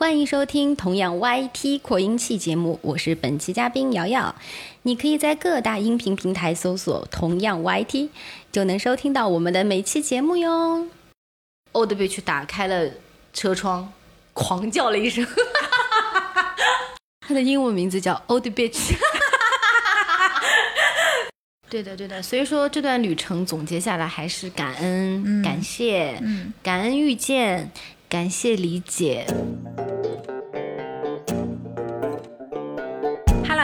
欢迎收听同样 YT 扩音器节目，我是本期嘉宾瑶瑶。你可以在各大音频平台搜索“同样 YT”，就能收听到我们的每期节目哟。Old Bitch 打开了车窗，狂叫了一声，他的英文名字叫 Old Bitch。对的，对的。所以说这段旅程总结下来还是感恩、感谢、感恩遇见、感谢理解。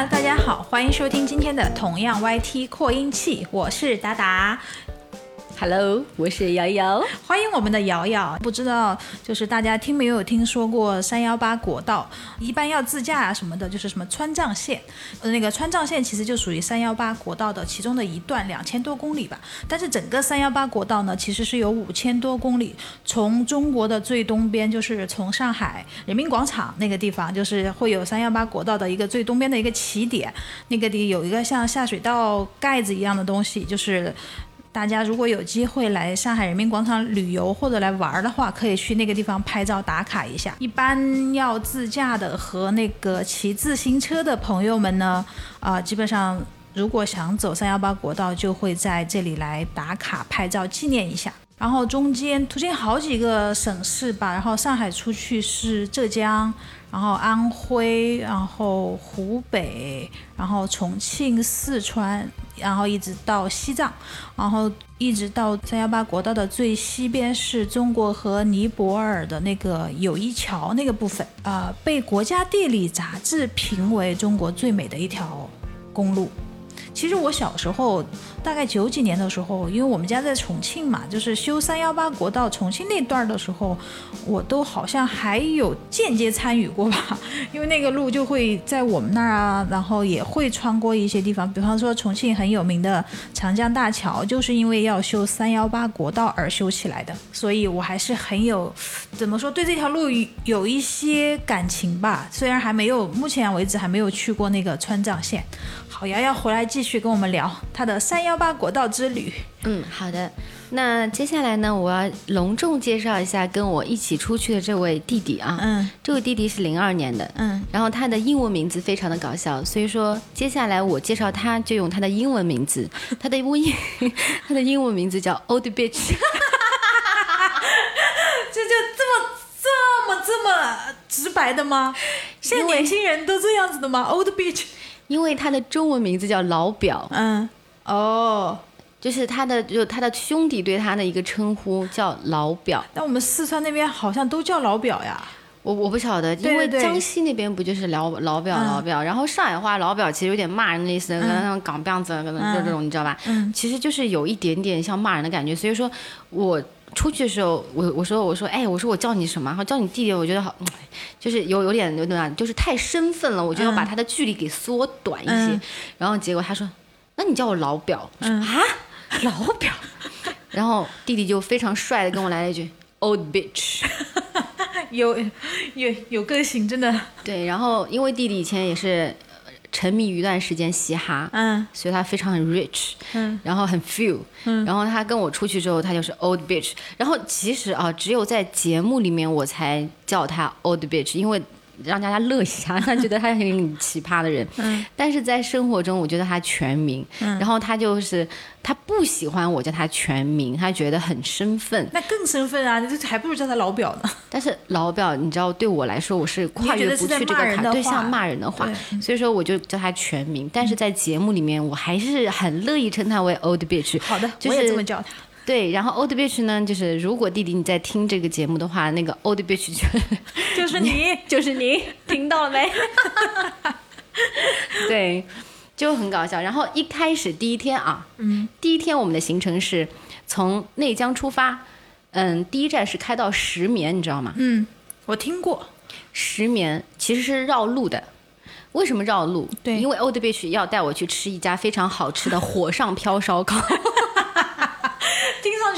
大家好，欢迎收听今天的同样 YT 扩音器，我是达达。Hello，我是瑶瑶。欢迎我们的瑶瑶。不知道就是大家听没有听说过三幺八国道？一般要自驾啊什么的，就是什么川藏线，呃，那个川藏线其实就属于三幺八国道的其中的一段，两千多公里吧。但是整个三幺八国道呢，其实是有五千多公里，从中国的最东边，就是从上海人民广场那个地方，就是会有三幺八国道的一个最东边的一个起点，那个地有一个像下水道盖子一样的东西，就是。大家如果有机会来上海人民广场旅游或者来玩的话，可以去那个地方拍照打卡一下。一般要自驾的和那个骑自行车的朋友们呢，啊、基本上如果想走三幺八国道，就会在这里来打卡拍照纪念一下。然后中间途经好几个省市吧，然后上海出去是浙江，然后安徽，然后湖北，然后重庆、四川，然后一直到西藏，然后一直到三幺八国道的最西边是中国和尼泊尔的那个友谊桥那个部分，呃，被国家地理杂志评为中国最美的一条公路。其实我小时候，大概九几年的时候，因为我们家在重庆嘛，就是修三幺八国道重庆那段的时候，我都好像还有间接参与过吧，因为那个路就会在我们那儿啊，然后也会穿过一些地方，比方说重庆很有名的长江大桥，就是因为要修三幺八国道而修起来的，所以我还是很有怎么说对这条路有一些感情吧，虽然还没有目前为止还没有去过那个川藏线。好，瑶瑶回来继续跟我们聊她的三幺八国道之旅。嗯，好的。那接下来呢，我要隆重介绍一下跟我一起出去的这位弟弟啊。嗯这位弟弟是零二年的，嗯，然后他的英文名字非常的搞笑，所以说接下来我介绍他就用他的英文名字，他的英他的英文名字叫 Old Bitch。这就这么这么这么直白的吗？现在年轻人都这样子的吗？Old beach。因为他的中文名字叫老表，嗯，哦，就是他的就他的兄弟对他的一个称呼叫老表。那我们四川那边好像都叫老表呀。我我不晓得，因为江西那边不就是老老表嗯老表，然后上海话老表其实有点骂人的意思，可能像港辫子，可能就这种，你知道吧？嗯其实就是有一点点像骂人的感觉，所以说我出去的时候，我我说我说哎，我说我叫你什么？然后叫你弟弟，我觉得好，嗯就是有有点有点啊就是太生分了，我就要把他的距离给缩短一些。嗯然后结果他说，那你叫我老表，嗯。啊？老表，然后弟弟就非常帅的跟我来了一句 old bitch。有有有个性，真的。对，然后因为弟弟以前也是呃沉迷于一段时间嘻哈，嗯。所以他非常很 rich，嗯。然后很 few，嗯。然后他跟我出去之后，他就是 old bitch。然后其实啊，只有在节目里面我才叫他 old bitch，因为让大家乐一下，他觉得他是很奇葩的人。嗯但是在生活中，我觉得他全名，然后他就是他不喜欢我叫他全名，他觉得很生分。那更身份啊，你这还不如叫他老表呢。但是老表，你知道，对我来说，我是跨越不去这个坎，对，骂人的话像骂人的话，所以说我就叫他全名。但是在节目里面，我还是很乐意称他为 old bitch。好的，就我也这么叫他。对，然后 old bitch 呢，就是如果弟弟你在听这个节目的话，那个 old bitch 就 就是你。就是你，听到了没？对，就很搞笑。然后一开始第一天啊，嗯第一天我们的行程是从内江出发，嗯，第一站是开到石棉，你知道吗？嗯，我听过。石棉其实是绕路的。为什么绕路？对因为 Old Beach 要带我去吃一家非常好吃的火上飘烧烤。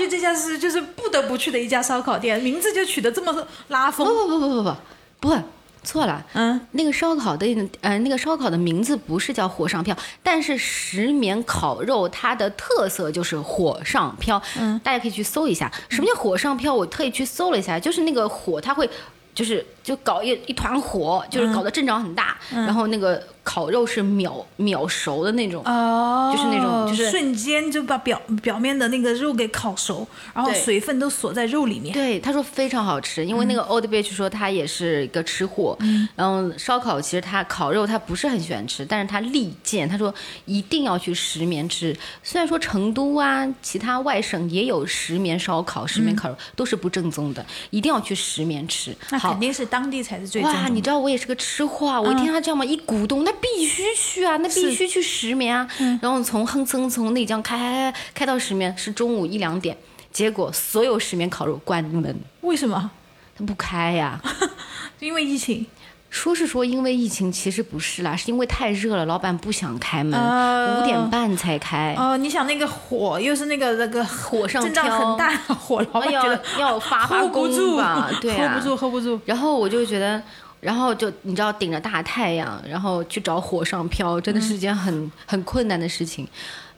这家是就是不得不去的一家烧烤店，名字就取得这么拉不风。不不不不不不，错了。嗯，那个烧烤的呃，那个烧烤的名字不是叫火上飘，但是石棉烤肉它的特色就是火上飘。嗯，大家可以去搜一下什么叫火上飘。我特意去搜了一下，就是那个火它会。就是就搞一一团火，就是搞得阵仗很大，然后那个烤肉是秒秒熟的那种。哦，就是那种就是瞬间就把表表面的那个肉给烤熟，然后水分都锁在肉里面。对，他说非常好吃，因为那个 Old Beach 说他也是一个吃货，然后烧烤其实他烤肉他不是很喜欢吃，但是他力荐，他说一定要去石棉吃。虽然说成都啊，其他外省也有石棉烧烤、石棉烤肉，都是不正宗的，一定要去石棉吃。那肯定是当地才是最正宗哇，你知道我也是个吃货啊！我一听他这样嘛，一鼓动，那必须去啊，那必须去石棉啊。然后从哼蹭从内江开开开开到石棉是中午一两点，结果所有石棉烤肉关门，为什么？他不开呀。因为疫情。说是说因为疫情，其实不是啦，是因为太热了，老板不想开门，呃五点半才开。哦、你想那个火又是那个那个火上阵仗飘很大火，老板要觉得要发发住吧，对啊，hold 不住，hold 不住。然后我就觉得，然后就你知道顶着大太阳，然后去找火上飘，真的是件很、很困难的事情。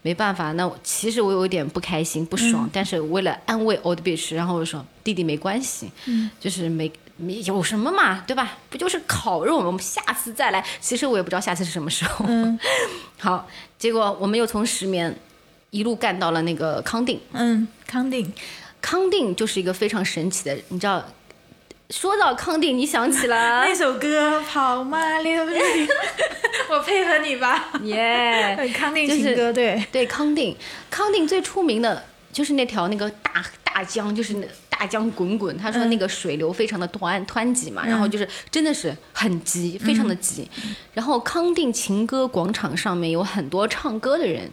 没办法，那其实我有一点不开心、不爽，但是为了安慰 old bitch，然后我说弟弟没关系，就是没没有什么嘛，对吧？不就是烤肉吗？我们下次再来。其实我也不知道下次是什么时候。好，结果我们又从石棉一路干到了那个康定。嗯，康定康定就是一个非常神奇的，你知道，说到康定，你想起了 那首歌《跑马流离》，我配合你吧。耶康定就是情歌，对，对，康定，康定最出名的就是那条那个大大江，就是那大江滚滚。他说那个水流非常的湍湍急嘛，然后就是真的是很急，非常的急。然后康定情歌广场上面有很多唱歌的人，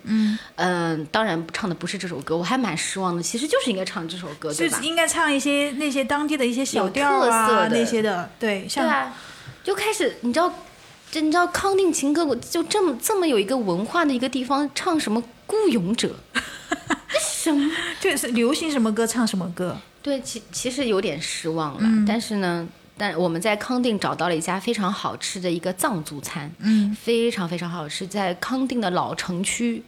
嗯当然唱的不是这首歌，我还蛮失望的。其实就是应该唱这首歌，对吧就是？应该唱一些那些当地的一些小调啊特色的那些的，对，像对啊，就开始你知道，这你知道康定情歌就这么这么有一个文化的一个地方，唱什么孤勇者，这什么？就是流行什么歌唱什么歌，对，其其实有点失望了，嗯但是呢。但我们在康定找到了一家非常好吃的一个藏族餐，嗯，非常非常好吃，在康定的老城区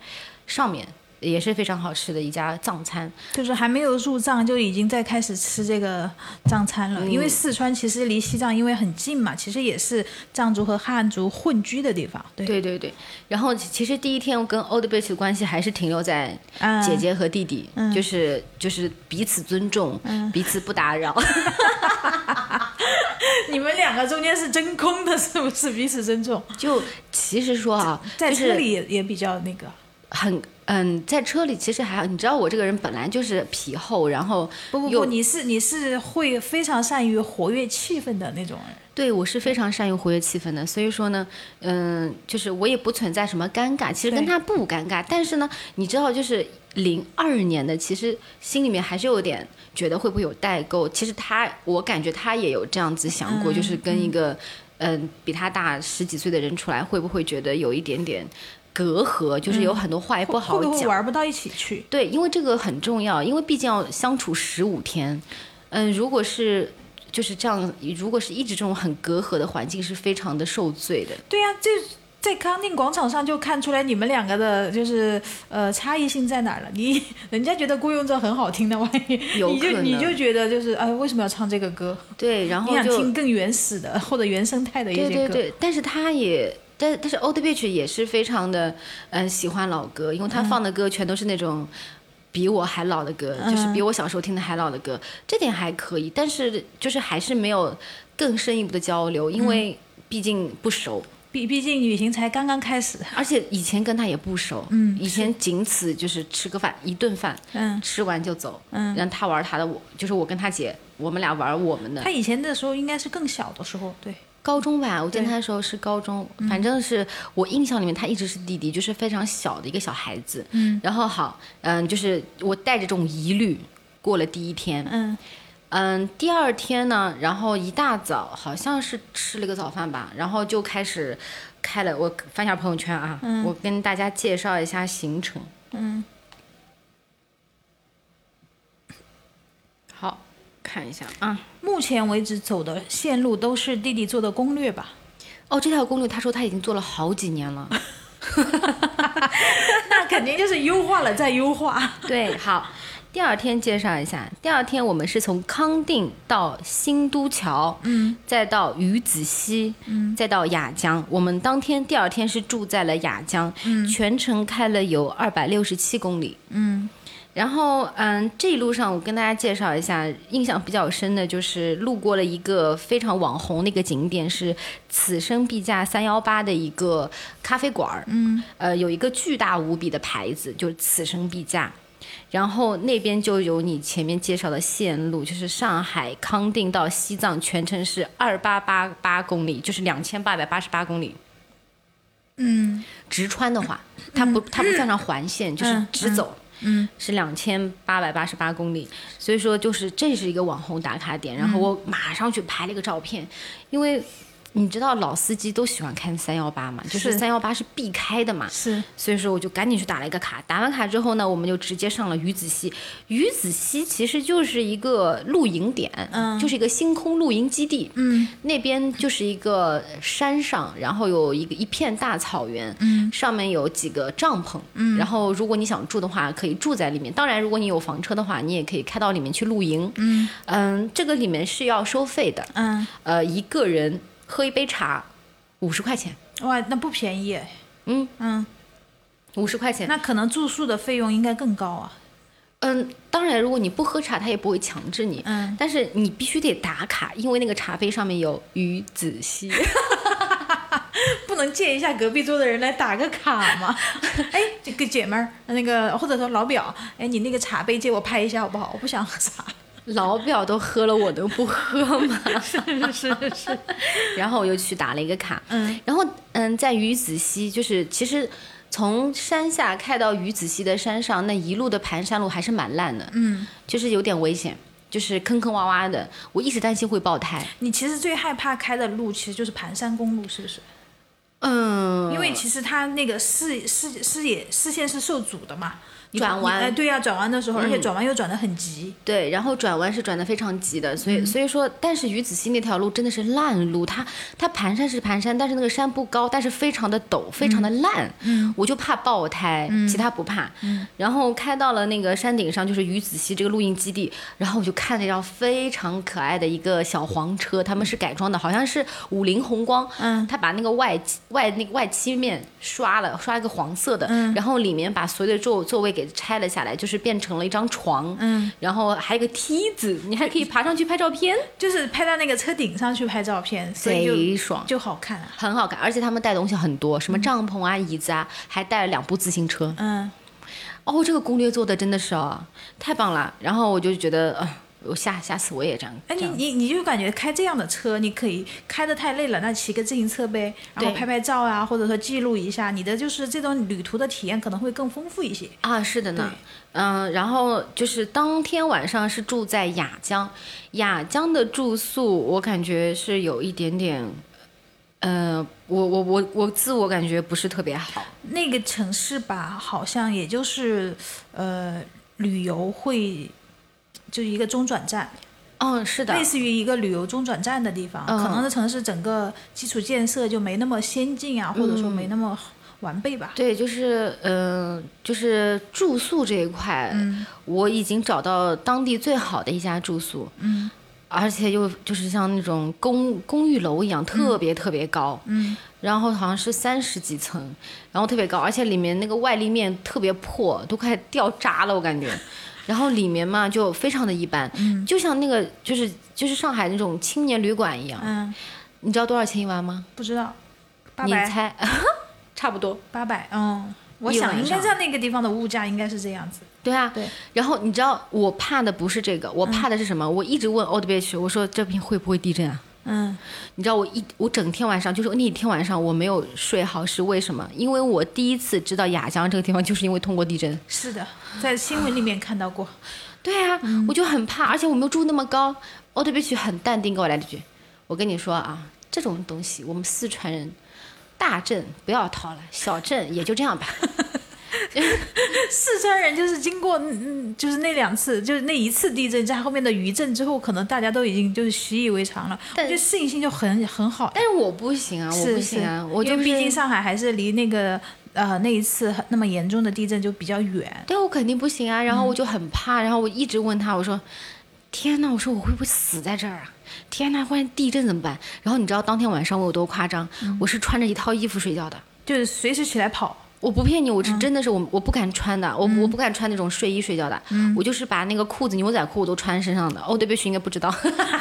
上面也是非常好吃的一家藏餐。就是还没有入藏就已经在开始吃这个藏餐了。因为四川其实离西藏因为很近嘛，其实也是藏族和汉族混居的地方。对，对对对，然后其其实第一天我跟 Old Beach 的关系还是停留在啊姐姐和弟弟，就是就是彼此尊重，彼此不打扰。你们两个中间是真空的，是不是彼此尊重？就其实说啊，在就是车里也也比较那个。很嗯，在车里其实还好，你知道我这个人本来就是皮厚，然后不不不，你是你是会非常善于活跃气氛的那种人。对我是非常善于活跃气氛的，所以说呢，嗯，就是我也不存在什么尴尬，其实跟他不尴尬，但是呢，你知道，就是零二年的，其实心里面还是有点觉得会不会有代沟。其实他，我感觉他也有这样子想过，就是跟一个嗯、比他大十几岁的人出来，会不会觉得有一点点隔阂，就是有很多话也不好会不会讲。玩不到一起去？对，因为这个很重要，因为毕竟要相处十五天。嗯，如果是就是这样，如果是一直这种很隔阂的环境，是非常的受罪的。对呀、这在康定广场上就看出来你们两个的就是呃差异性在哪儿了。你人家觉得《雇佣者》很好听的，万一有你就你就觉得就是哎为什么要唱这个歌？对，然后就想听更原始的或者原生态的一些歌。对对对，但是他也。但但是 Old Beach 也是非常的，嗯、喜欢老歌，因为他放的歌全都是那种比我还老的歌，就是比我小时候听的还老的歌，这点还可以。但是就是还是没有更深一步的交流，因为毕竟不熟。毕毕竟旅行才刚刚开始。而且以前跟他也不熟，嗯以前仅此就是吃个饭，一顿饭，嗯吃完就走，嗯让他玩他的，我就是我跟他姐，我们俩玩我们的他。以前的时候应该是更小的时候，对。高中吧，我见他的时候是高中，反正是我印象里面他一直是弟弟，就是非常小的一个小孩子。嗯。然后好，嗯，就是我带着这种疑虑过了第一天，嗯。嗯，第二天呢，然后一大早好像是吃了个早饭吧，然后就开始开了。我翻一下朋友圈啊，我跟大家介绍一下行程。嗯，好，看一下啊。目前为止走的线路都是弟弟做的攻略吧？哦，这条攻略他说他已经做了好几年了。那肯定就是优化了再优化。对，好，第二天介绍一下，第二天我们是从康定到新都桥，嗯，再到鱼子西，嗯，再到雅江。我们当天第二天是住在了雅江，嗯，全程开了有二百六十七公里，嗯。然后，嗯，这一路上我跟大家介绍一下，印象比较深的就是路过了一个非常网红的一个景点，是此生必驾三幺八的一个咖啡馆儿。嗯，呃，有一个巨大无比的牌子，就是此生必驾。然后那边就有你前面介绍的线路，就是上海康定到西藏全程是二八八八公里，就是两千八百八十八公里。嗯，直穿的话，它不它不算上环线，就是直走。嗯，是两千八百八十八公里，所以说就是这是一个网红打卡点，然后我马上去拍了一个照片，因为。你知道老司机都喜欢开三幺八嘛？就是三幺八是必开的嘛。是。所以说我就赶紧去打了一个卡，打完卡之后呢，我们就直接上了鱼子溪。鱼子溪其实就是一个露营点，嗯，就是一个星空露营基地。嗯。那边就是一个山上，然后有一个一片大草原，嗯，上面有几个帐篷，嗯，然后如果你想住的话，可以住在里面。当然，如果你有房车的话，你也可以开到里面去露营。嗯。嗯，这个里面是要收费的。嗯。呃，一个人。喝一杯茶，五十块钱。哇，那不便宜。嗯嗯，五十块钱。那可能住宿的费用应该更高啊。嗯，当然，如果你不喝茶，他也不会强制你。嗯。但是你必须得打卡，因为那个茶杯上面有鱼子西。不能借一下隔壁桌的人来打个卡吗？哎，这个姐们儿，那个或者说老表，哎，你那个茶杯借我拍一下好不好？我不想喝茶。老表都喝了，我能不喝吗。是 是是。然后我又去打了一个卡。嗯。然后嗯，在鱼子溪，就是其实从山下开到鱼子溪的山上，那一路的盘山路还是蛮烂的。嗯。就是有点危险，就是坑坑洼洼的，我一直担心会爆胎。你其实最害怕开的路其实就是盘山公路，是不是？嗯。因为其实它那个视视视野视线是受阻的嘛。转弯哎，对呀，转弯的时候，而且转弯又转得很急。对，然后转弯是转得非常急的，所以所以说，但是鱼子溪那条路真的是烂路，它它盘山是盘山，但是那个山不高，但是非常的陡，非常的烂。嗯，我就怕爆胎，其他不怕。嗯，然后开到了那个山顶上，就是鱼子溪这个露营基地，然后我就看了一辆非常可爱的一个小黄车，他们是改装的，好像是五菱宏光。嗯，他把那个外外那个外漆面刷了，刷一个黄色的，然后里面把所有的座座位给。拆了下来，就是变成了一张床，嗯，然后还有个梯子，你还可以爬上去拍照片，就是拍到那个车顶上去拍照片，贼爽，就好看，很好看，而且他们带东西很多，什么帐篷啊、椅子啊，还带了两部自行车，嗯，哦，这个攻略做的真的是哦，太棒了，然后我就觉得，呃。我下下次我也这样。哎，你你你就感觉开这样的车，你可以开的太累了，那骑个自行车呗，然后拍拍照啊，或者说记录一下你的就是这种旅途的体验可能会更丰富一些啊。是的呢，嗯，然后就是当天晚上是住在雅江，雅江的住宿我感觉是有一点点，呃，我我我我自我感觉不是特别好。那个城市吧，好像也就是呃旅游会。就是一个中转站，嗯，是的，类似于一个旅游中转站的地方，可能的城市整个基础建设就没那么先进啊，或者说没那么完备吧。对，就是嗯，就是住宿这一块，我已经找到当地最好的一家住宿，嗯，而且又就是像那种公公寓楼一样，特别特别高，嗯，然后好像是三十几层，然后特别高，而且里面那个外立面特别破，都快掉渣了，我感觉。然后里面嘛就非常的一般，就像那个就是就是上海那种青年旅馆一样。嗯，你知道多少钱一晚吗？不知道，八百你猜，差不多八百。嗯，我想应该在那个地方的物价应该是这样子。对啊，对。然后你知道我怕的不是这个，我怕的是什么？我一直问 Old Beach，我说这边会不会地震啊？嗯，你知道我一我整天晚上就是那一天晚上我没有睡好是为什么？因为我第一次知道雅江这个地方就是因为通过地震。是的，在新闻里面看到过。对啊，我就很怕，而且我没有住那么高。奥特贝奇很淡定给我来了一句：“我跟你说啊，这种东西我们四川人，大震不要掏了，小震也就这样吧。” 四川人就是经过，嗯，就是那两次，就是那一次地震，在后面的余震之后，可能大家都已经就是习以为常了，但就适应性就很很好。但是我不行啊，我不行啊，我就毕竟上海还是离那个呃那一次那么严重的地震就比较远。对我肯定不行啊，然后我就很怕，然后我一直问他，我说：“天呐，我说我会不会死在这儿啊？天呐，万一地震怎么办？”然后你知道当天晚上我有多夸张？我是穿着一套衣服睡觉的，就是随时起来跑。我不骗你，我是真的是我我不敢穿的，我我不敢穿那种睡衣睡觉的，我就是把那个裤子牛仔裤我都穿身上的。哦，对不起，应该不知道。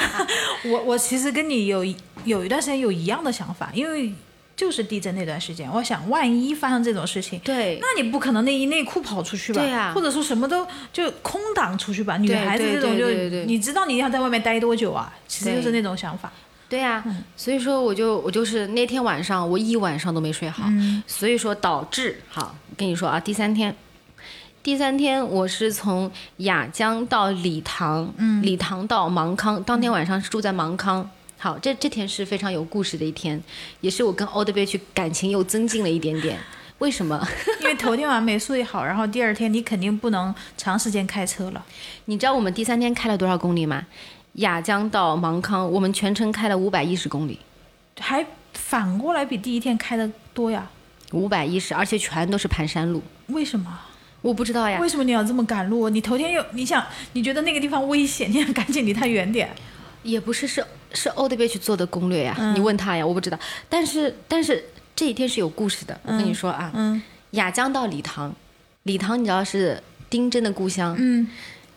我我其实跟你有有一段时间有一样的想法，因为就是地震那段时间，我想万一发生这种事情，对，那你不可能内衣内裤跑出去吧？对呀或者说什么都就空档出去吧？女孩子对这种就你知道你要在外面待多久啊？其实就是那种想法。对呀、所以说我就我就是那天晚上我一晚上都没睡好，所以说导致好跟你说啊，第三天，第三天我是从雅江到理塘，嗯，理塘到芒康，当天晚上是住在芒康。好，这这天是非常有故事的一天，也是我跟 Old Bay 去感情又增进了一点点。为什么？因为头天晚上没睡好，然后第二天你肯定不能长时间开车了。你知道我们第三天开了多少公里吗？雅江到芒康，我们全程开了五百一十公里，还反过来比第一天开的多呀？五百一十，而且全都是盘山路。为什么？我不知道呀，为什么你要这么赶路？你头天又你想，你觉得那个地方危险，你想赶紧离它远点。也不是是是 Old 去做的攻略呀、你问他呀，我不知道。但是但是这一天是有故事的，我跟你说啊，嗯雅江到理塘，理塘你知道是丁真的故乡，嗯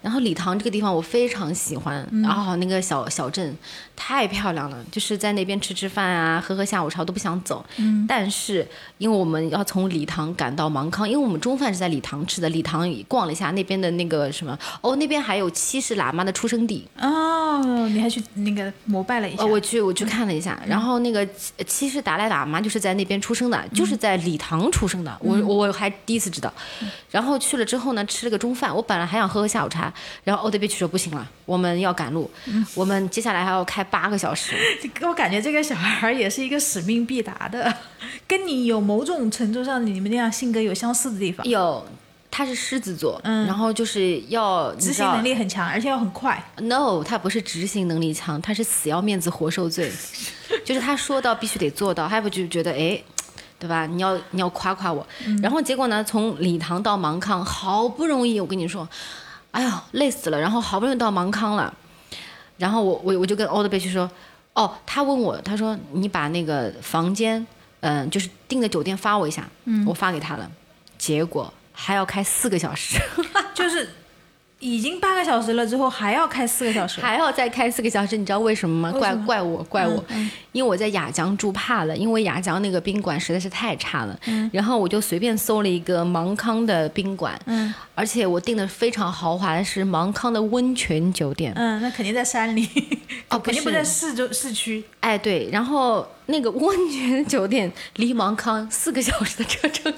然后礼堂这个地方我非常喜欢，然后那个小小镇太漂亮了，就是在那边吃吃饭啊，喝喝下午茶我都不想走。嗯但是因为我们要从礼堂赶到芒康，因为我们中饭是在礼堂吃的，礼堂逛了一下那边的那个什么，哦，那边还有七世喇嘛的出生地，哦，你还去那个膜拜了一下。哦，我去我去看了一下，然后那个七七世达赖喇嘛就是在那边出生的，就是在礼堂出生的，我我还第一次知道。然后去了之后呢，吃了个中饭，我本来还想喝喝下午茶，然后欧德贝奇说不行了，我们要赶路，我们接下来还要开八个小时。我感觉这个小孩儿也是一个使命必达的，跟你有某种程度上你们那样性格有相似的地方，有，他是狮子座，嗯然后就是要执行能。力很强，而且要很快。No，他不是执行能力强，他是死要面子活受罪，就是他说到必须得做到，还不就觉得哎。对吧？你要你要夸夸我，然后结果呢？从礼堂到芒康，好不容易，我跟你说，哎呀，累死了。然后好不容易到芒康了，然后我我我就跟 Old 贝去说，哦，他问我，他说你把那个房间，嗯、就是订的酒店发我一下，嗯，我发给他了，结果还要开四个小时，就是已经八个小时了之后还要开四个小时，还要再开四个小时，你知道为什么吗？怪怪我，怪我，嗯因为我在雅江住怕了，因为雅江那个宾馆实在是太差了，然后我就随便搜了一个芒康的宾馆，嗯。而且我订的非常豪华的是芒康的温泉酒店，嗯，那肯定在山里，哦 肯定不是。在市州市区。哎对，然后那个温泉酒店离芒康四个小时的车程，就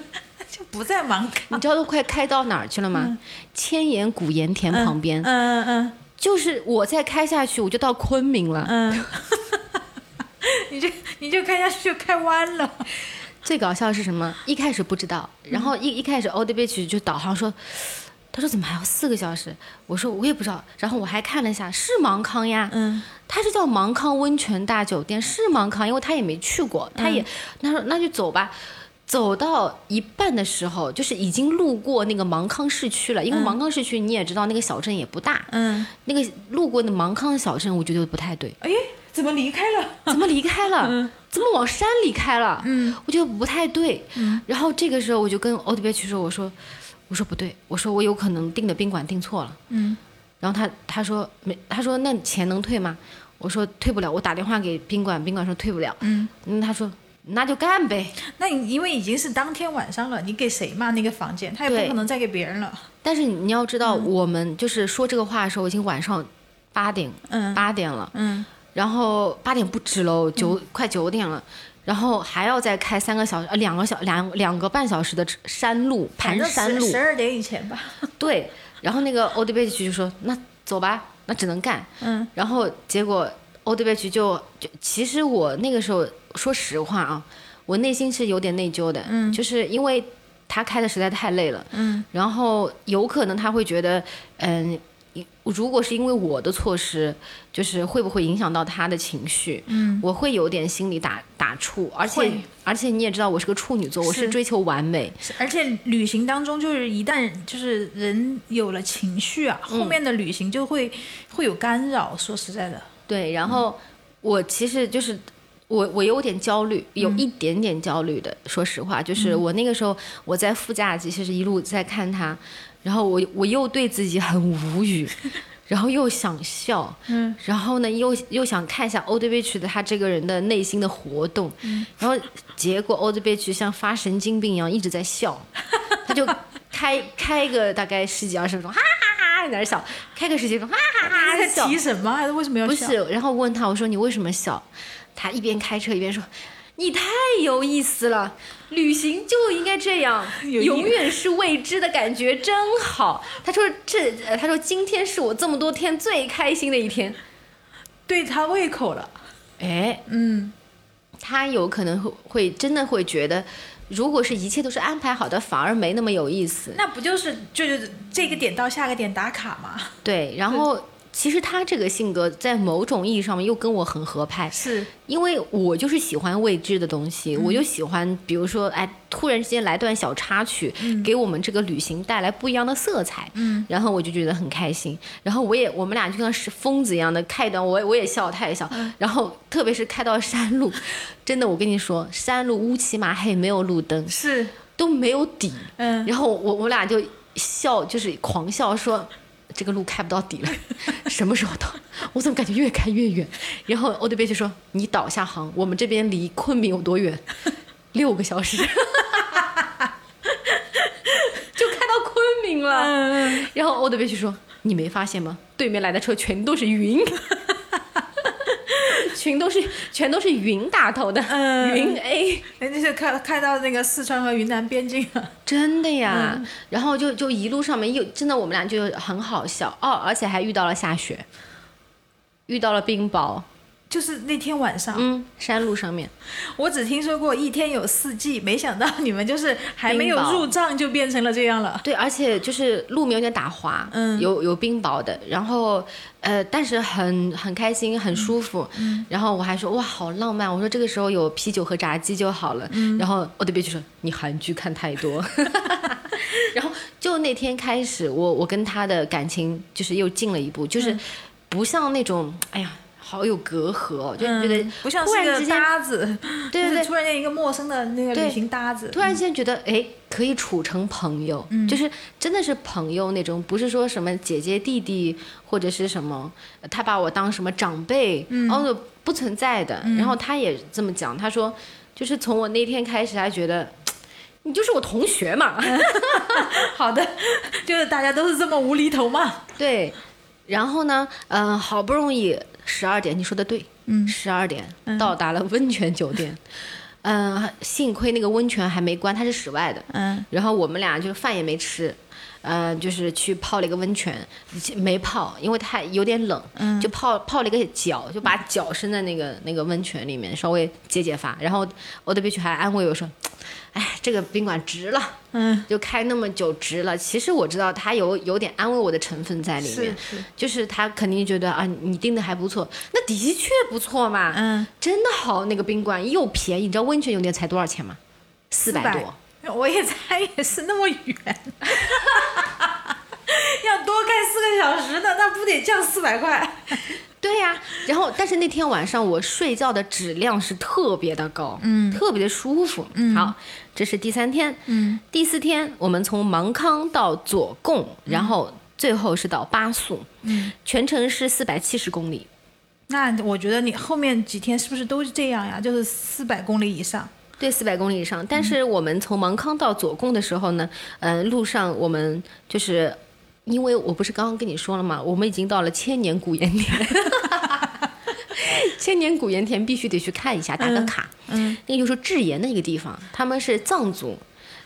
不在芒康，你知道都快开到哪儿去了吗？千岩古盐田旁边，嗯嗯嗯就是我再开下去我就到昆明了。嗯，你就你就开下去就开弯了。最搞笑的是什么？一开始不知道，然后一一开始 Old Beach 就导航说，他说怎么还要四个小时？我说我也不知道，然后我还看了一下，是芒康呀，嗯，它是叫芒康温泉大酒店，是芒康，因为他也没去过，他也，他说那就走吧。走到一半的时候，就是已经路过那个芒康市区了，因为芒康市区你也知道，那个小镇也不大，嗯，那个路过那芒康小镇，我觉得不太对。哎，怎么离开了？怎么离开了？怎么往山里开了？嗯，我觉得不太对。嗯，然后这个时候我就跟欧迪贝去说，我说，我说不对，我说我有可能订的宾馆订错了。嗯，然后他他说没，他说那钱能退吗？我说退不了，我打电话给宾馆，宾馆说退不了。嗯，嗯，他说那就干呗。那你因为已经是当天晚上了，你给谁嘛那个房间？他也不可能再给别人了。但是你要知道，我们就是说这个话的时候，已经晚上八点嗯八点了。嗯然后八点不止喽，九、快九点了，然后还要再开三个小时，呃，两个小两两个半小时的山路，盘山路十，二点以前吧。对。然后那个欧迪贝奇就说：“那走吧，那只能干。”嗯然后结果欧迪贝奇就就，其实我那个时候说实话啊，我内心是有点内疚的，嗯就是因为他开的实在太累了，嗯然后有可能他会觉得，嗯，如果是因为我的措施，就是会不会影响到他的情绪？嗯我会有点心里打打怵，而且而且你也知道我是个处女座，我是是追求完美，而且旅行当中，就是一旦就是人有了情绪啊，嗯后面的旅行就会会有干扰。说实在的，对，然后我其实就是我我有点焦虑，有一点点焦虑的。说实话，就是我那个时候我在副驾，其实是一路在看他，然后我我又对自己很无语。然后又想笑，嗯，然后呢，又又想看一下欧德贝奇的他这个人的内心的活动，嗯然后结果欧德贝奇像发神经病一样一直在笑，他就开开个大概十几二十分钟，哈哈哈在那儿笑，开个十几分钟，哈哈哈笑，提什么？还是为什么要笑？不是，然后问他，我说你为什么笑？他一边开车一边说：“你太有意思了，旅行就应该这样，永远是未知的感觉，真好。”他说这，呃他说今天是我这么多天最开心的一天。对他胃口了。哎，嗯，他有可能会会真的会觉得，如果是一切都是安排好的，反而没那么有意思。那不就是就是这个点到下个点打卡吗？对，然后其实他这个性格在某种意义上面又跟我很合拍。是，因为我就是喜欢未知的东西，我就喜欢，比如说，哎，突然之间来段小插曲，给我们这个旅行带来不一样的色彩，嗯，然后我就觉得很开心。然后我也，我们俩就像是疯子一样的开一段，我我也笑，他也笑。然后特别是开到山路，真的，我跟你说，山路乌漆麻黑，没有路灯，是，都没有底。嗯，然后我我俩就笑，就是狂笑说。这个路开不到底了，什么时候到？我怎么感觉越开越远？然后欧德贝就说：“你导下航，我们这边离昆明有多远？六个小时，就开到昆明了。嗯，然后欧德贝就说：“你没发现吗？对面来的车全都是云，全都是全都是云打头的，嗯。云 A。”人家是开开到那个四川和云南边境了。真的呀，然后就就一路上面又真的我们俩就很好笑。哦，而且还遇到了下雪，遇到了冰雹，就是那天晚上，嗯，山路上面，我只听说过一天有四季，没想到你们就是还没有入账就变成了这样了。对，而且就是路面有点打滑，嗯。有有冰雹的，然后呃，但是很很开心，很舒服，嗯然后我还说哇好浪漫，我说这个时候有啤酒和炸鸡就好了，嗯。然后欧德贝就说你韩剧看太多，然后就那天开始，我我跟他的感情就是又进了一步，嗯就是不像那种哎呀好有隔阂哦，就觉得嗯不像是个突然之间搭子，就是对对对突然间一个陌生的那个对旅行搭子，突然间觉得，哎，可以处成朋友，嗯就是真的是朋友那种，不是说什么姐姐弟弟或者是什么，他把我当什么长辈，嗯哦，不存在的。然后他也这么讲，他说，就是从我那天开始，他觉得。你就是我同学嘛 好的，就是大家都是这么无厘头嘛。对。然后呢，嗯、好不容易十二点，你说的对，嗯。十二点到达了温泉酒店，嗯、幸亏那个温泉还没关，它是室外的，嗯。然后我们俩就饭也没吃，呃，就是去泡了一个温泉，没泡，因为太有点冷，嗯就泡泡了一个脚，就把脚伸在那个那个温泉里面，稍微解解乏。然后欧德贝曲还安慰我说：“哎，这个宾馆值了，嗯，就开那么久值了。”其实我知道他有有点安慰我的成分在里面，是是，就是他肯定觉得啊，你订的还不错，那的确不错嘛，嗯，真的好，那个宾馆又便宜，你知道温泉酒店才多少钱吗？四百多。我也猜也是那么远，要多开四个小时的，那不得降四百块？对呀、然后但是那天晚上我睡觉的质量是特别的高，嗯特别的舒服。嗯，好，这是第三天。嗯，第四天我们从芒康到左贡，然后最后是到巴素，嗯，全程是四百七十公里。那我觉得你后面几天是不是都是这样呀？就是四百公里以上。对，四百公里以上。但是我们从芒康到左贡的时候呢，嗯、路上我们就是，因为我不是刚刚跟你说了嘛，我们已经到了千年古盐田，千年古盐田必须得去看一下，打个卡。嗯那个就是智盐的一个地方，他们是藏族，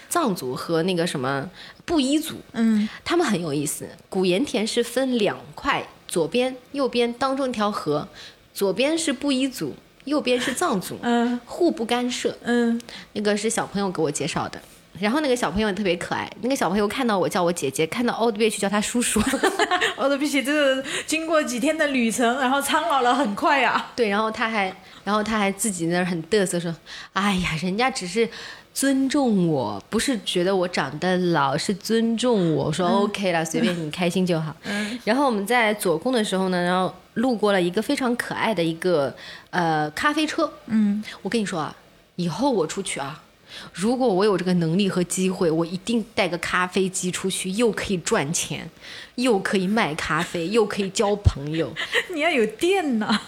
藏族和那个什么布依族，嗯他们很有意思。古盐田是分两块，左边、右边当中一条河，左边是布依族，右边是藏族，嗯互不干涉。嗯那个是小朋友给我介绍的，然后那个小朋友也特别可爱，那个小朋友看到我叫我姐姐，看到 Old Beach 叫他叔叔。奥德比奇这个经过几天的旅程，然后苍老了很快啊。对，然后他还，然后他还自己那儿很嘚瑟说：“哎呀，人家只是尊重我，不是觉得我长得老，是尊重我。”我说、OK 了，随便你开心就好。然后我们在左宫的时候呢，然后路过了一个非常可爱的一个呃咖啡车。嗯，我跟你说啊，以后我出去啊。如果我有这个能力和机会，我一定带个咖啡机出去，又可以赚钱，又可以卖咖啡，又可以交朋友。你要有电呐。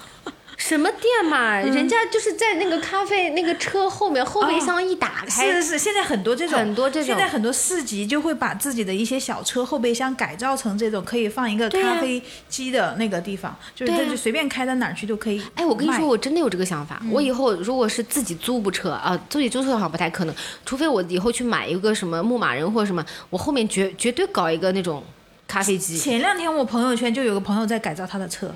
什么店嘛？人家就是在那个咖啡那个车后面，后备箱一打开，是是是，现在很多这种，很多这种现在很多市集就会把自己的一些小车后备箱改造成这种可以放一个咖啡机的那个地方，就是就随便开到哪儿去都可以。哎，我跟你说，卖，我真的有这个想法。我以后如果是自己租部车啊，自己租车好像不太可能，除非我以后去买一个什么牧马人或者什么，我后面绝绝对搞一个那种咖啡机。前两天我朋友圈就有个朋友在改造他的车，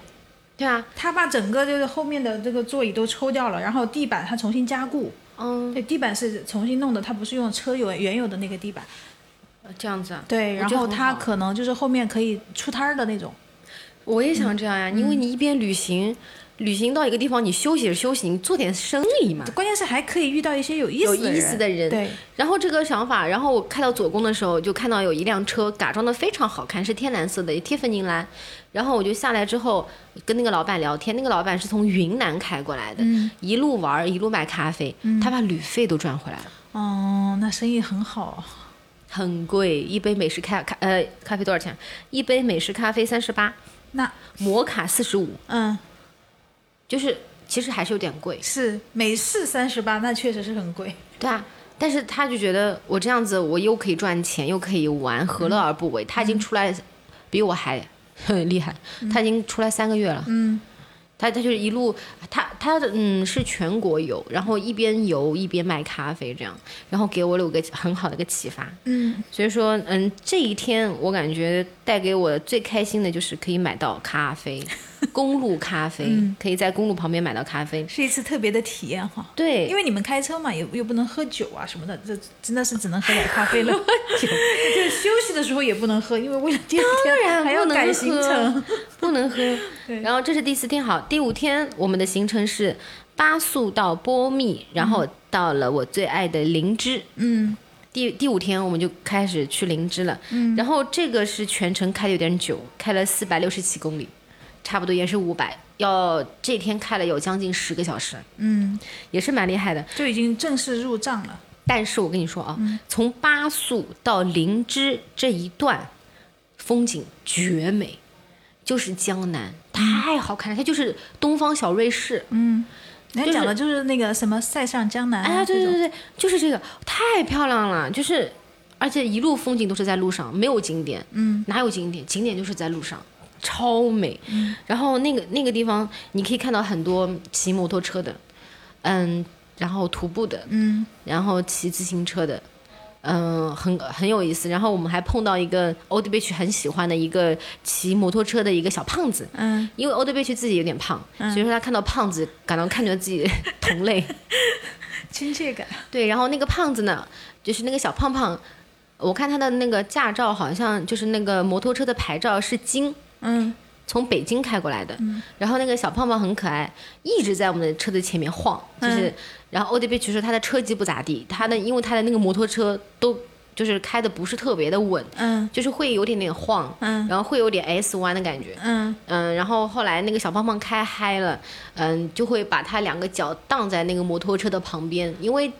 对啊，他把整个就是后面的这个座椅都抽掉了，然后地板他重新加固，嗯，对，地板是重新弄的，他不是用车有原有的那个地板，这样子啊。对，然后他可能就是后面可以出摊儿的那种，我也想这样呀，因为你一边旅行，旅行到一个地方，你休息是休息，你做点生意嘛。关键是还可以遇到一些有意思有意思的人对，然后这个想法，然后我开到左宫的时候，就看到有一辆车改装的非常好看，是天蓝色的，贴粉宁蓝。然后我就下来之后跟那个老板聊天，那个老板是从云南开过来的，嗯一路玩一路买咖啡，他把旅费都赚回来了。哦，那生意很好，很贵，一杯美式咖咖呃咖啡多少钱？一杯美式咖啡三十八，那摩卡四十五，嗯就是其实还是有点贵，是美式三十八，那确实是很贵，对啊。但是他就觉得我这样子，我又可以赚钱，又可以玩，何乐而不为？他已经出来比我还很 厉害，他已经出来三个月了。嗯他他就是一路，他他的嗯是全国游，然后一边游一边卖咖啡这样，然后给我了个很好的一个启发。嗯，所以说，嗯，这一天我感觉带给我最开心的就是可以买到咖啡，公路咖啡，可以在公路旁边买到咖啡。是一次特别的体验哈。对，因为你们开车嘛，也又不能喝酒啊什么的，这真的是只能喝点咖啡了。就是休息的时候也不能喝，因为为了第二天还要赶行程。不能喝。对然后这是第四天，好，第五天我们的行程是巴素到波密，然后到了我最爱的灵芝。嗯第第五天我们就开始去灵芝了，嗯然后这个是全程开的有点久，开了四百六十七公里，差不多也是五百，要这天开了有将近十个小时，嗯，也是蛮厉害的。就已经正式入账了。但是我跟你说啊，嗯从巴素到灵芝这一段风景绝美，就是江南，太好看了，它就是东方小瑞士。嗯，人就是家讲的就是那个什么塞上江南哎呀，对对对，就是这个，太漂亮了，就是而且一路风景都是在路上，没有景点，嗯，哪有景点？景点就是在路上。超美，然后那个那个地方你可以看到很多骑摩托车的，嗯，然后徒步的，嗯然后骑自行车的，嗯，很很有意思。然后我们还碰到一个 Old Beach 很喜欢的一个骑摩托车的一个小胖子，嗯因为 Old Beach 自己有点胖，所以说他看到胖子感到看着自己同类。亲切感。对，然后那个胖子呢，就是那个小胖胖，我看他的那个驾照好像就是那个摩托车的牌照是京。嗯。从北京开过来的，然后那个小胖胖很可爱，一直在我们的车子前面晃，就是，然后欧迪贝奇说他的车技不咋地，他的因为他的那个摩托车都就是开的不是特别的稳，嗯。就是会有点点晃，嗯。然后会有点 S 弯的感觉，嗯。嗯，然后后来那个小胖胖开嗨了，嗯，就会把他两个脚荡在那个摩托车的旁边，因为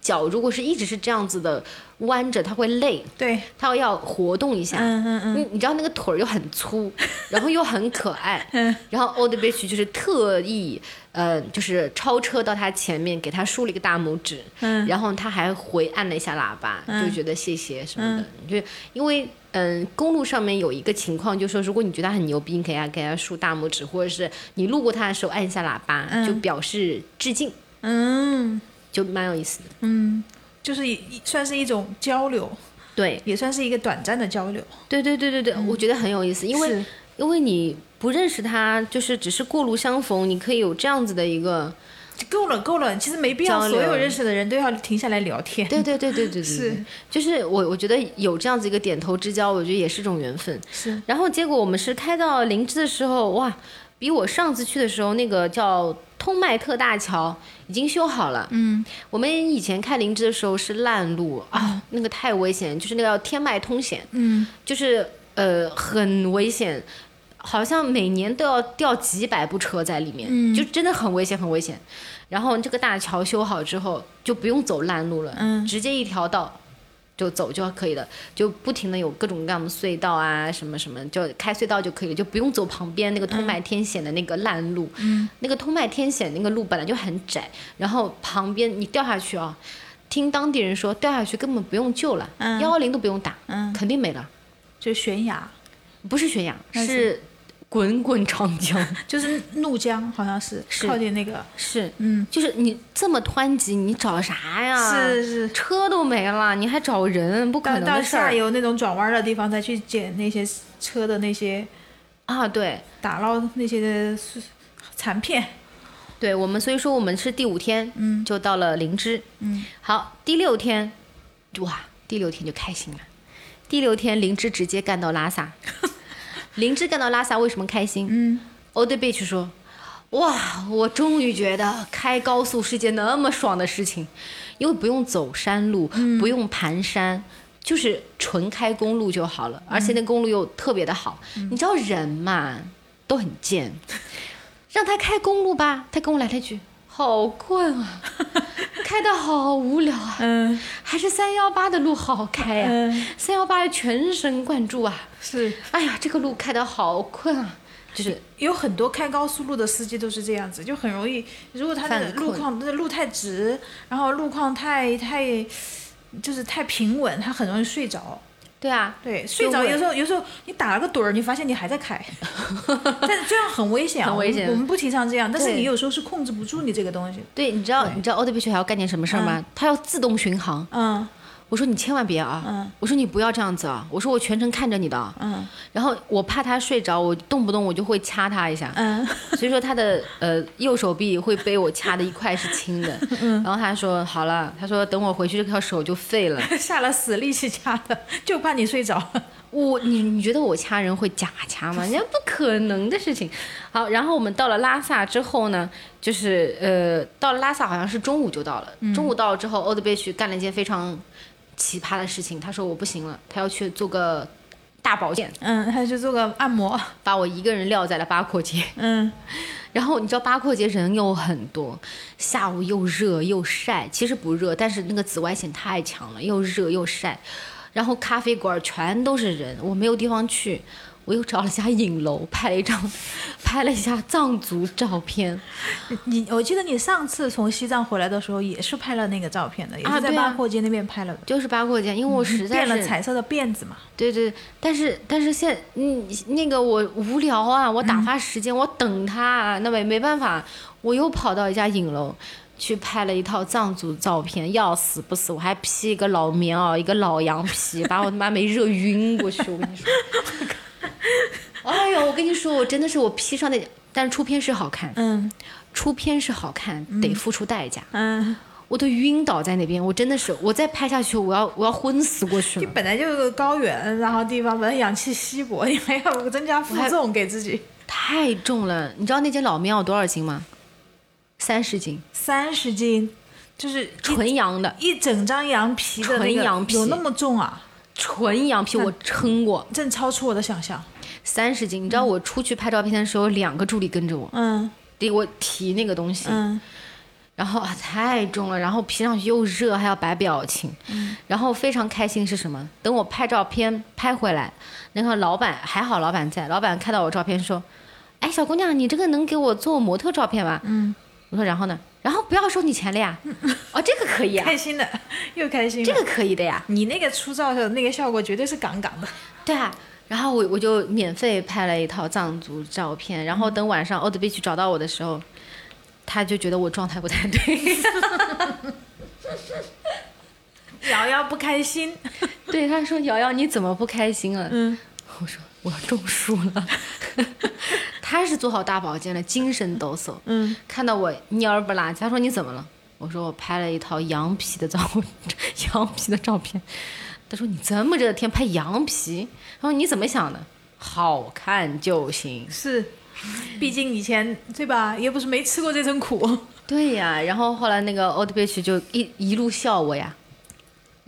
脚如果是一直是这样子的弯着，他会累，对，他要活动一下，嗯嗯嗯。你你知道那个腿儿又很粗，然后又很可爱，嗯。然后 Old Beach 就是特意，呃，就是超车到他前面，给他竖了一个大拇指，嗯。然后他还回按了一下喇叭，就觉得谢谢什么的，就因为嗯，公路上面有一个情况，就是说如果你觉得他很牛逼，你给他给他竖大拇指，或者是你路过他的时候按一下喇叭，就表示致敬，嗯就蛮有意思的。嗯，就是算是一种交流，对，也算是一个短暂的交流。对对对对对，我觉得很有意思，因为因为你不认识他，就是只是过路相逢，你可以有这样子的一个够了够了，其实没必要所有认识的人都要停下来聊天。对对对对对对，是，就是我我觉得有这样子一个点头之交，我觉得也是一种缘分。是，然后结果我们是开到灵芝的时候，哇，比我上次去的时候那个叫通麦特大桥已经修好了。嗯，我们以前开灵芝的时候是烂路啊，那个太危险，就是那个叫天脉通险，嗯，就是呃很危险。好像每年都要掉几百部车在里面，嗯就真的很危险，很危险。然后这个大桥修好之后，就不用走烂路了，嗯直接一条道就走就可以了，就不停的有各种各样的隧道啊，什么什么，就开隧道就可以了，就不用走旁边那个通麦天险的那个烂路。嗯，那个通麦天险那个路本来就很窄，然后旁边你掉下去啊，听当地人说掉下去根本不用救了，嗯幺幺零都不用打，嗯，肯定没了。就悬崖，不是悬崖，是是滚滚长江，就是怒江，好像是是。靠近那个，是，嗯，就是你这么湍急，你找啥呀？是是。车都没了，你还找人？不可到到能的事儿。下游那种转弯的地方再去捡那些车的那些啊！对，打捞那些的残片，对我们，所以说我们是第五天嗯。就到了灵芝，嗯，好，第六天，哇，第六天就开心了。第六天灵芝直接干到拉萨，灵芝干到拉萨为什么开心？嗯。o d Beach 说：“哇，我终于觉得开高速是件那么爽的事情，因为不用走山路，不用盘山，就是纯开公路就好了，而且那公路又特别的好。你知道人嘛，都很贱，让他开公路吧，他跟我来了一句：好困啊，开的好无聊啊，嗯还是三幺八的路好开呀、嗯，三幺八全神贯注啊，是哎呀，这个路开的好困啊，就是。”有很多开高速路的司机都是这样子，就很容易，如果他的路况，那路太直，然后路况太太，就是太平稳，他很容易睡着。对啊，对，睡着有时候有时候你打了个盹儿，你发现你还在开，但是这样很危险啊，很危险我们我们不提倡这样，但是你有时候是控制不住你这个东西。对，你知道你知道 o d b 还要干点什么事儿吗？它要自动巡航。嗯我说你千万别啊！嗯我说你不要这样子啊！我说我全程看着你的啊。嗯然后我怕他睡着，我动不动我就会掐他一下。嗯 所以说他的呃右手臂会被我掐的一块是青的。嗯然后他说好了，他说等我回去这条手就废了。下了死力气掐的，就怕你睡着。我你你觉得我掐人会假掐吗？人家不可能的事情。好，然后我们到了拉萨之后呢，就是呃，到了拉萨好像是中午就到了。中午到了之后，欧德贝去干了一件非常奇葩的事情。他说我不行了，他要去做个大保健，嗯，他去做个按摩。把我一个人撂在了八廓街。嗯 然后你知道八廓街人又很多，下午又热又晒，其实不热，但是那个紫外线太强了，又热又晒。然后咖啡馆全都是人，我没有地方去，我又找了家影楼拍了一张，拍了一下藏族照片。你我记得你上次从西藏回来的时候也是拍了那个照片的，也是在八廓街那边拍了的，就是八廓街，因为我实在是变了彩色的辫子嘛。对对，但是但是现嗯那个我无聊啊，我打发时间，我等他啊，那没没办法，我又跑到一家影楼。去拍了一套藏族照片，要死不死，我还披一个老棉袄，一个老羊皮，把我他妈没热晕过去。我跟你说，哎呦，我跟你说，我真的是我披上那，但是出片是好看，嗯出片是好看，得付出代价。嗯，我都晕倒在那边，我真的是，我再拍下去，我要我要昏死过去了。你本来就是个高原，然后地方本来氧气稀薄，你还要增加负重给自己。太重了，你知道那件老棉袄多少斤吗？三十斤，三十斤，就是纯羊的，一整张羊皮的那个纯羊皮有那么重啊？纯羊皮，我撑过真超出我的想象。三十斤。你知道我出去拍照片的时候，有两个助理跟着我，嗯给我提那个东西，嗯然后啊太重了，然后披上去又热，还要摆表情，嗯然后非常开心是什么？等我拍照片拍回来，那个老板还好，老板在，老板看到我照片说：“哎，小姑娘，你这个能给我做模特照片吗？”嗯，我说然后呢？然后不要收你钱了呀？哦，这个可以啊，开心的，又开心。这个可以的呀。你那个出照的那个效果绝对是杠杠的。对啊，然后我我就免费拍了一套藏族照片，然后等晚上 Old Beach 找到我的时候，他就觉得我状态不太对，瑶瑶不开心。对他说：“瑶瑶你怎么不开心了？”嗯我说：“我中暑了。”他是做好大保健了，精神抖擞。嗯，看到我蔫儿不拉几，他说你怎么了？我说我拍了一套羊皮的照，羊皮的照片。他说你这么热的天拍羊皮，他说你怎么想的？好看就行。是，毕竟以前对吧，也不是没吃过这层苦。对呀，然后后来那个 Old Bitch 就一一路笑我呀，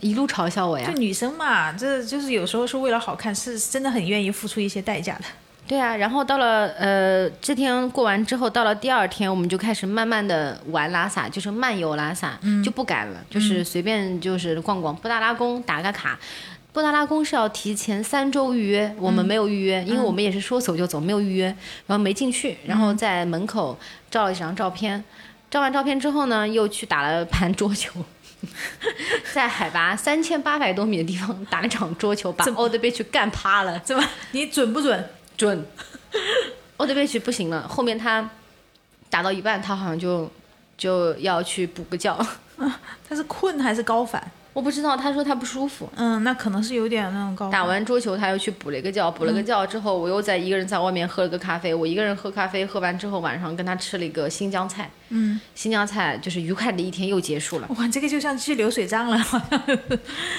一路嘲笑我呀就。女生嘛，这就是有时候是为了好看，是真的很愿意付出一些代价的。对啊，然后到了呃这天过完之后，到了第二天，我们就开始慢慢的玩拉萨，就是漫游拉萨，就不赶了，就是随便就是逛逛布达拉宫打个卡。布达拉宫是要提前三周预约，我们没有预约，因为我们也是说走就走，没有预约，然后没进去，然后在门口照了一张照片，照完照片之后呢，又去打了盘桌球。在海拔三千八百多米的地方打了场桌球，把 Old Beach 干趴了。怎么？你准不准？准。奥德贝奇不行了，后面他打到一半，他好像就就要去补个觉，他是困还是高反？我不知道，他说他不舒服。嗯，那可能是有点那种高。打完桌球，他又去补了一个觉，补了个觉之后，我又在一个人在外面喝了个咖啡。我一个人喝咖啡，喝完之后晚上跟他吃了一个新疆菜。嗯，新疆菜就是愉快的一天又结束了，哇，这个就像去流水账了，好像。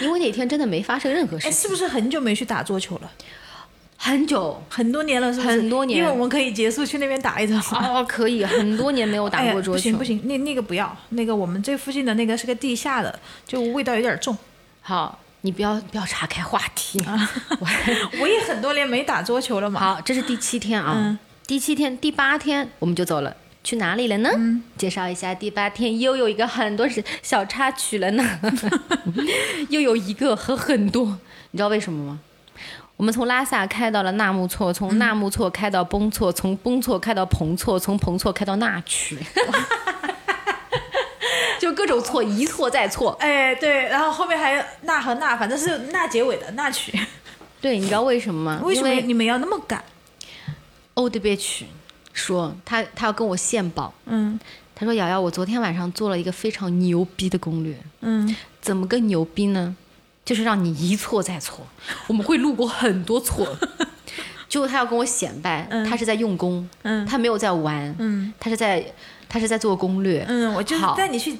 因为那天真的没发生任何事哎，情，是不是很久没去打桌球了？很久很多年了，是不是？很多年因为我们可以结束去那边打一场。哦，可以，很多年没有打过桌球。不行不行，那那个不要，那个我们这附近的那个是个地下的，就味道有点重。好，你不要不要岔开话题。我我也很多年没打桌球了嘛。好，这是第七天啊，嗯第七天、第八天我们就走了。去哪里了呢？介绍一下，第八天又有一个很多是小插曲了呢，又有一个和很多，你知道为什么吗？我们从拉萨开到了纳木错，从纳木错开到崩错，从崩错开到彭错，从彭错开到那曲，就各种错，一错再错。哎，对，然后后面还有那和那，反正是那结尾的那曲。对，你知道为什么吗？为什么你们要那么赶？Old Beach 说他他要跟我献宝，嗯他说：“瑶瑶，我昨天晚上做了一个非常牛逼的攻略，嗯，怎么个牛逼呢？就是让你一错再错，我们会路过很多错。结果他要跟我显摆，他是在用功，嗯。他没有在玩，嗯。他是在他是在做攻略，嗯，我就带你去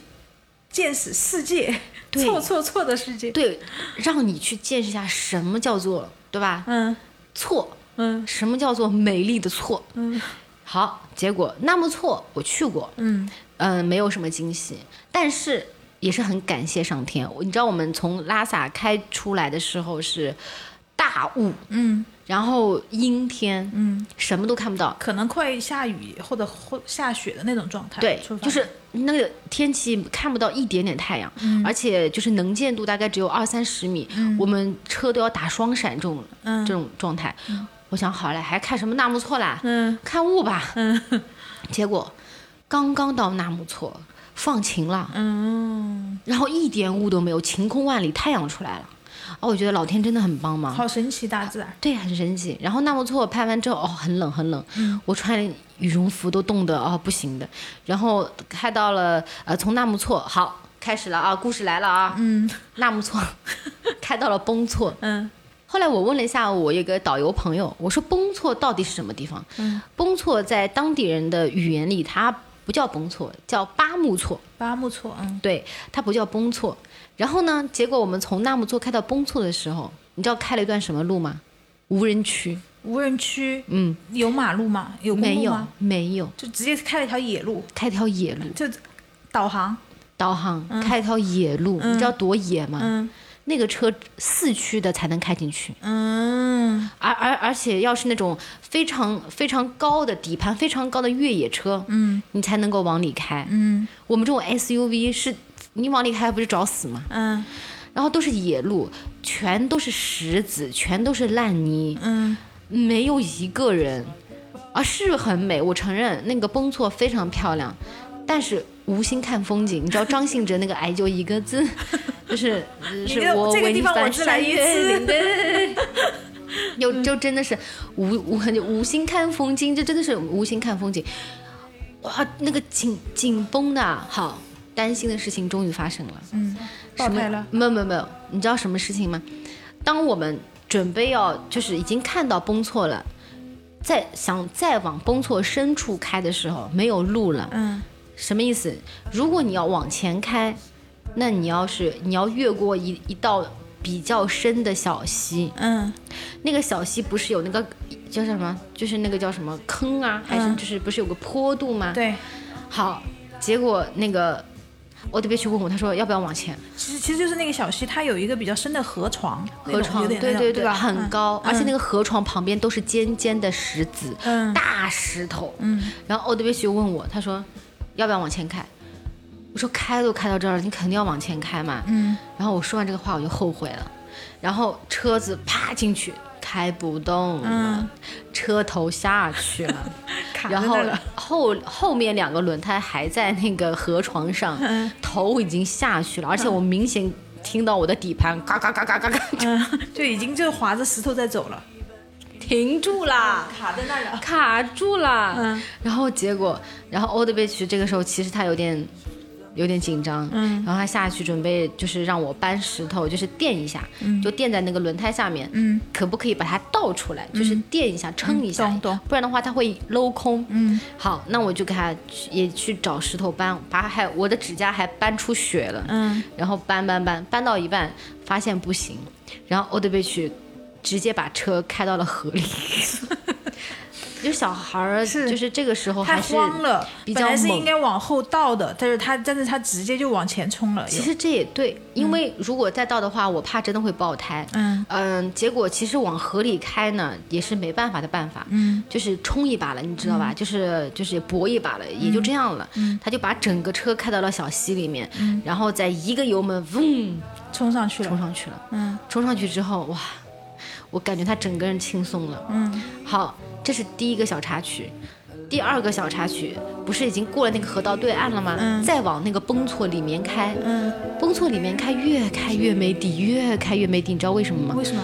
见识世界，对。错错错的世界。对，让你去见识一下什么叫做对吧？嗯。错，嗯。什么叫做美丽的错？嗯。好，结果那么错，我去过，嗯。嗯，没有什么惊喜，但是也是很感谢上天。你知道我们从拉萨开出来的时候是大雾，嗯然后阴天，嗯，什么都看不到。可能快下雨或者或下雪的那种状态。对就是那个天气看不到一点点太阳，而且就是能见度大概只有二三十米，我们车都要打双闪这种、嗯这种状态。我想好了，还看什么纳木错啦？嗯看雾吧。嗯结果刚刚到纳木错，放晴了，嗯，然后一点雾都没有，晴空万里，太阳出来了。哦，我觉得老天真的很帮忙，好神奇大自然。对，很神奇。然后纳木错拍完之后，哦，很冷很冷，我穿羽绒服都冻得哦不行的。然后开到了呃，从纳木错好开始了啊，故事来了啊，嗯纳木错 开到了崩错。嗯后来我问了一下我一个导游朋友，我说崩错到底是什么地方？嗯，崩错在当地人的语言里，它不叫崩错，叫巴木错。巴木错，嗯对，它不叫崩错。然后呢，结果我们从纳木错开到崩错的时候，你知道开了一段什么路吗？无人区。无人区嗯，有马路吗？有公没有没有，就直接开了一条野路，开条野路，就导航。导航、开一条野路，你知道多野吗？嗯那个车四驱的才能开进去，嗯而而而且要是那种非常非常高的底盘非常高的越野车，嗯你才能够往里开。嗯我们这种 SUV 是，你往里开不是找死吗？嗯然后都是野路，全都是石子，全都是烂泥，嗯没有一个人，啊是很美，我承认那个崩错非常漂亮，但是无心看风景。你知道张信哲那个“癌就一个字”，就是 呃是个我为你翻山越次岭对对对 对。有就真的是无无很无心看风景，这真的是无心看风景。哇，那个紧紧绷的，好担心的事情终于发生了。嗯，爆什么胎了。没有没有没有，你知道什么事情吗？当我们准备要就是已经看到崩错了，再想再往崩错深处开的时候，没有路了。嗯什么意思？如果你要往前开，那你要是你要越过一一道比较深的小溪，嗯那个小溪不是有那个叫什么？就是那个叫什么坑啊？还是嗯就是不是有个坡度吗？对，好，结果那个我得别去问我，他说要不要往前？其实其实就是那个小溪，它有一个比较深的河床，河床对对对对吧？很高，而且那个河床旁边都是尖尖的石子，嗯大石头。嗯然后欧德贝奇问我，他说要不要往前开？我说开都开到这儿了，你肯定要往前开嘛。嗯然后我说完这个话我就后悔了，然后车子啪进去，开不动了，嗯，车头下去了，卡然后。后后面两个轮胎还在那个河床上，嗯头已经下去了，而且我明显听到我的底盘嘎嘎嘎嘎嘎嘎嗯，就已经就划着石头在走了，停住啦。卡在那儿了。卡住了，嗯然后结果，然后欧德贝奇这个时候其实他有点有点紧张，嗯。然后他下去准备就是让我搬石头，就是垫一下，就垫在那个轮胎下面，嗯。可不可以把它倒出来，就是垫一下、撑一下，不然的话它会镂空。嗯。好，那我就给他去也去找石头搬，把还我的指甲还搬出血了，嗯。然后搬搬搬搬到一半发现不行，然后欧德贝去直接把车开到了河里。就小孩儿，是就是这个时候太还是慌了，比较猛本来是应该往后倒的，但是他但是他直接就往前冲了。其实这也对，因为如果再倒的话，我怕真的会爆胎。嗯嗯，结果其实往河里开呢，也是没办法的办法，嗯就是冲一把了，你知道吧？就是就是搏一把了，也就这样了。嗯他就把整个车开到了小溪里面，然后再一个油门，嗡，冲上去了。冲上去了。嗯冲上去之后，哇，我感觉他整个人轻松了。嗯好，这是第一个小插曲。第二个小插曲不是已经过了那个河道对岸了吗？嗯再往那个崩错里面开，嗯，崩错里面开，越开越没底，越开越没底，你知道为什么吗？为什么？